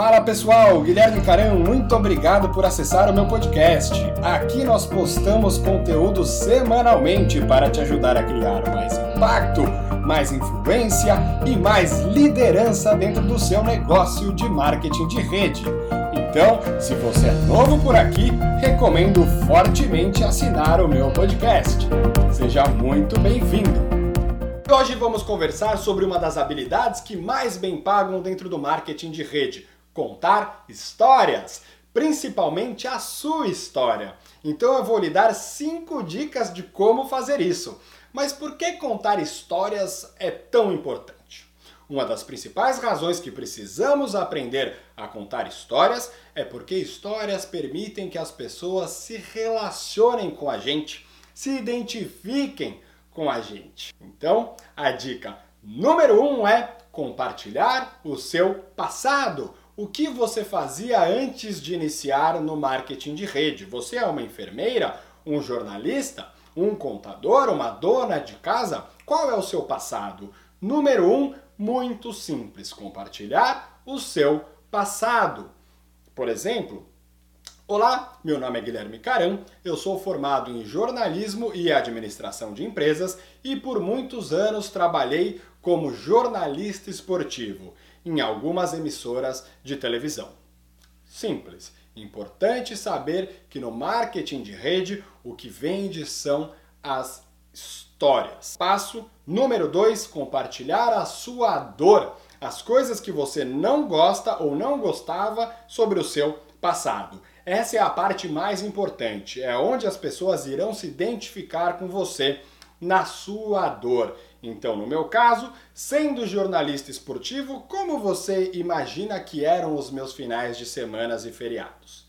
Fala pessoal, Guilherme Caran, muito obrigado por acessar o meu podcast. Aqui nós postamos conteúdo semanalmente para te ajudar a criar mais impacto, mais influência e mais liderança dentro do seu negócio de marketing de rede. Então, se você é novo por aqui, recomendo fortemente assinar o meu podcast. Seja muito bem-vindo! Hoje vamos conversar sobre uma das habilidades que mais bem pagam dentro do marketing de rede: contar histórias, principalmente a sua história. Então eu vou lhe dar cinco dicas de como fazer isso. Mas por que contar histórias é tão importante? Uma das principais razões que precisamos aprender a contar histórias é porque histórias permitem que as pessoas se relacionem com a gente, se identifiquem com a gente. Então, a dica número um é compartilhar o seu passado. O que você fazia antes de iniciar no marketing de rede? Você é uma enfermeira, um jornalista, um contador, uma dona de casa? Qual é o seu passado? Número um, muito simples: compartilhar o seu passado. Por exemplo, Olá, meu nome é Guilherme Caram, eu sou formado em jornalismo e administração de empresas e por muitos anos trabalhei como jornalista esportivo em algumas emissoras de televisão. Simples. Importante saber que no marketing de rede o que vende são as histórias. Passo número 2: compartilhar a sua dor, as coisas que você não gosta ou não gostava sobre o seu passado. Essa é a parte mais importante, é onde as pessoas irão se identificar com você na sua dor. Então, no meu caso, sendo jornalista esportivo, como você imagina que eram os meus finais de semanas e feriados?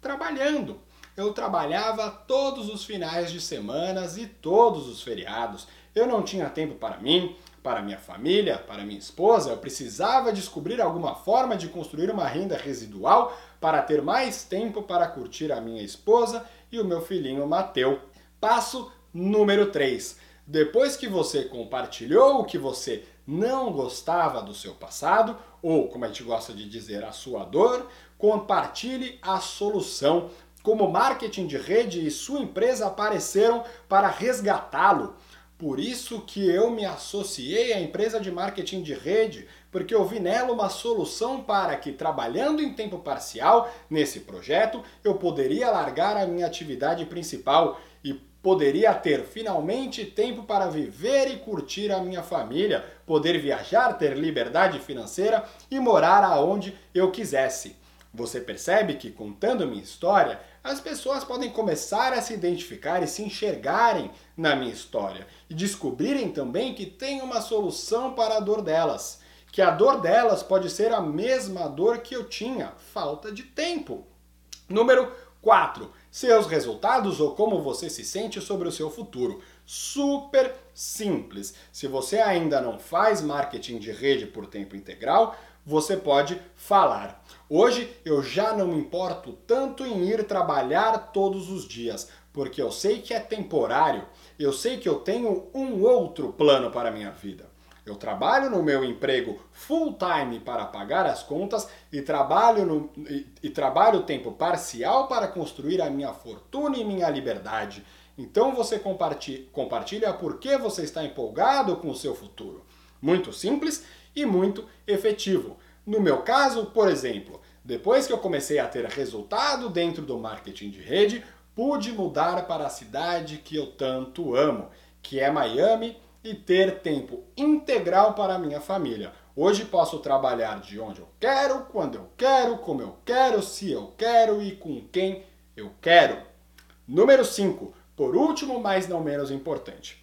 Trabalhando. Eu trabalhava todos os finais de semanas e todos os feriados. Eu não tinha tempo para mim, para minha família, para minha esposa, eu precisava descobrir alguma forma de construir uma renda residual para ter mais tempo para curtir a minha esposa e o meu filhinho Mateu. Passo número 3. Depois que você compartilhou o que você não gostava do seu passado, ou como a gente gosta de dizer, a sua dor, compartilhe a solução. Como marketing de rede e sua empresa apareceram para resgatá-lo. Por isso que eu me associei à empresa de marketing de rede, porque eu vi nela uma solução para que, trabalhando em tempo parcial nesse projeto, eu poderia largar a minha atividade principal poderia ter finalmente tempo para viver e curtir a minha família, poder viajar, ter liberdade financeira e morar aonde eu quisesse. Você percebe que contando minha história, as pessoas podem começar a se identificar e se enxergarem na minha história e descobrirem também que tem uma solução para a dor delas, que a dor delas pode ser a mesma dor que eu tinha, falta de tempo. Número 4. Seus resultados ou como você se sente sobre o seu futuro. Super simples. Se você ainda não faz marketing de rede por tempo integral, você pode falar. Hoje eu já não me importo tanto em ir trabalhar todos os dias, porque eu sei que é temporário, eu sei que eu tenho um outro plano para a minha vida. Eu trabalho no meu emprego full time para pagar as contas e trabalho, no, e, e trabalho tempo parcial para construir a minha fortuna e minha liberdade. Então você compartilha, compartilha por que você está empolgado com o seu futuro. Muito simples e muito efetivo. No meu caso, por exemplo, depois que eu comecei a ter resultado dentro do marketing de rede, pude mudar para a cidade que eu tanto amo, que é Miami, e ter tempo integral para a minha família. Hoje posso trabalhar de onde eu quero, quando eu quero, como eu quero, se eu quero e com quem eu quero. Número 5, por último, mas não menos importante.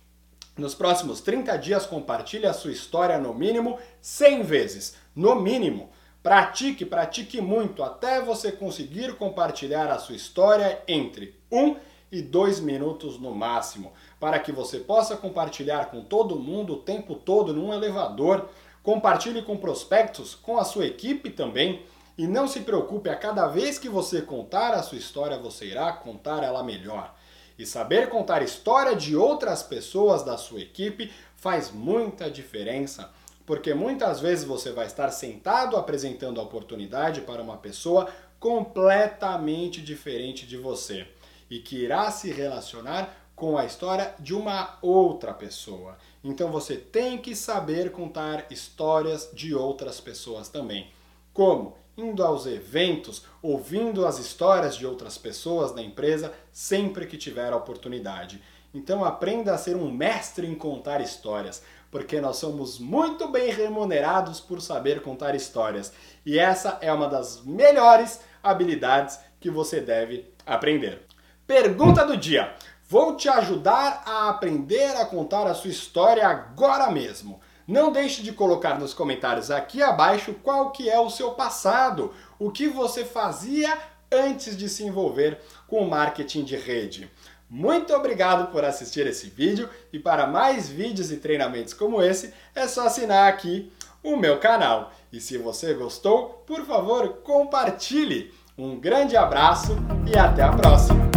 Nos próximos 30 dias, compartilhe a sua história no mínimo 100 vezes. No mínimo. Pratique, pratique muito até você conseguir compartilhar a sua história entre 1 e 2 minutos no máximo, para que você possa compartilhar com todo mundo o tempo todo num elevador. Compartilhe com prospectos, com a sua equipe também. E não se preocupe, a cada vez que você contar a sua história, você irá contar ela melhor. E saber contar história de outras pessoas da sua equipe faz muita diferença porque muitas vezes você vai estar sentado apresentando a oportunidade para uma pessoa completamente diferente de você e que irá se relacionar com a história de uma outra pessoa. Então você tem que saber contar histórias de outras pessoas também. Como? Indo aos eventos, ouvindo as histórias de outras pessoas da empresa sempre que tiver a oportunidade. Então aprenda a ser um mestre em contar histórias, porque nós somos muito bem remunerados por saber contar histórias. E essa é uma das melhores habilidades que você deve aprender. Pergunta do dia. Vou te ajudar a aprender a contar a sua história agora mesmo. Não deixe de colocar nos comentários aqui abaixo qual que é o seu passado, o que você fazia antes de se envolver com o marketing de rede. Muito obrigado por assistir esse vídeo e para mais vídeos e treinamentos como esse é só assinar aqui o meu canal. E se você gostou, por favor, compartilhe. Um grande abraço e até a próxima!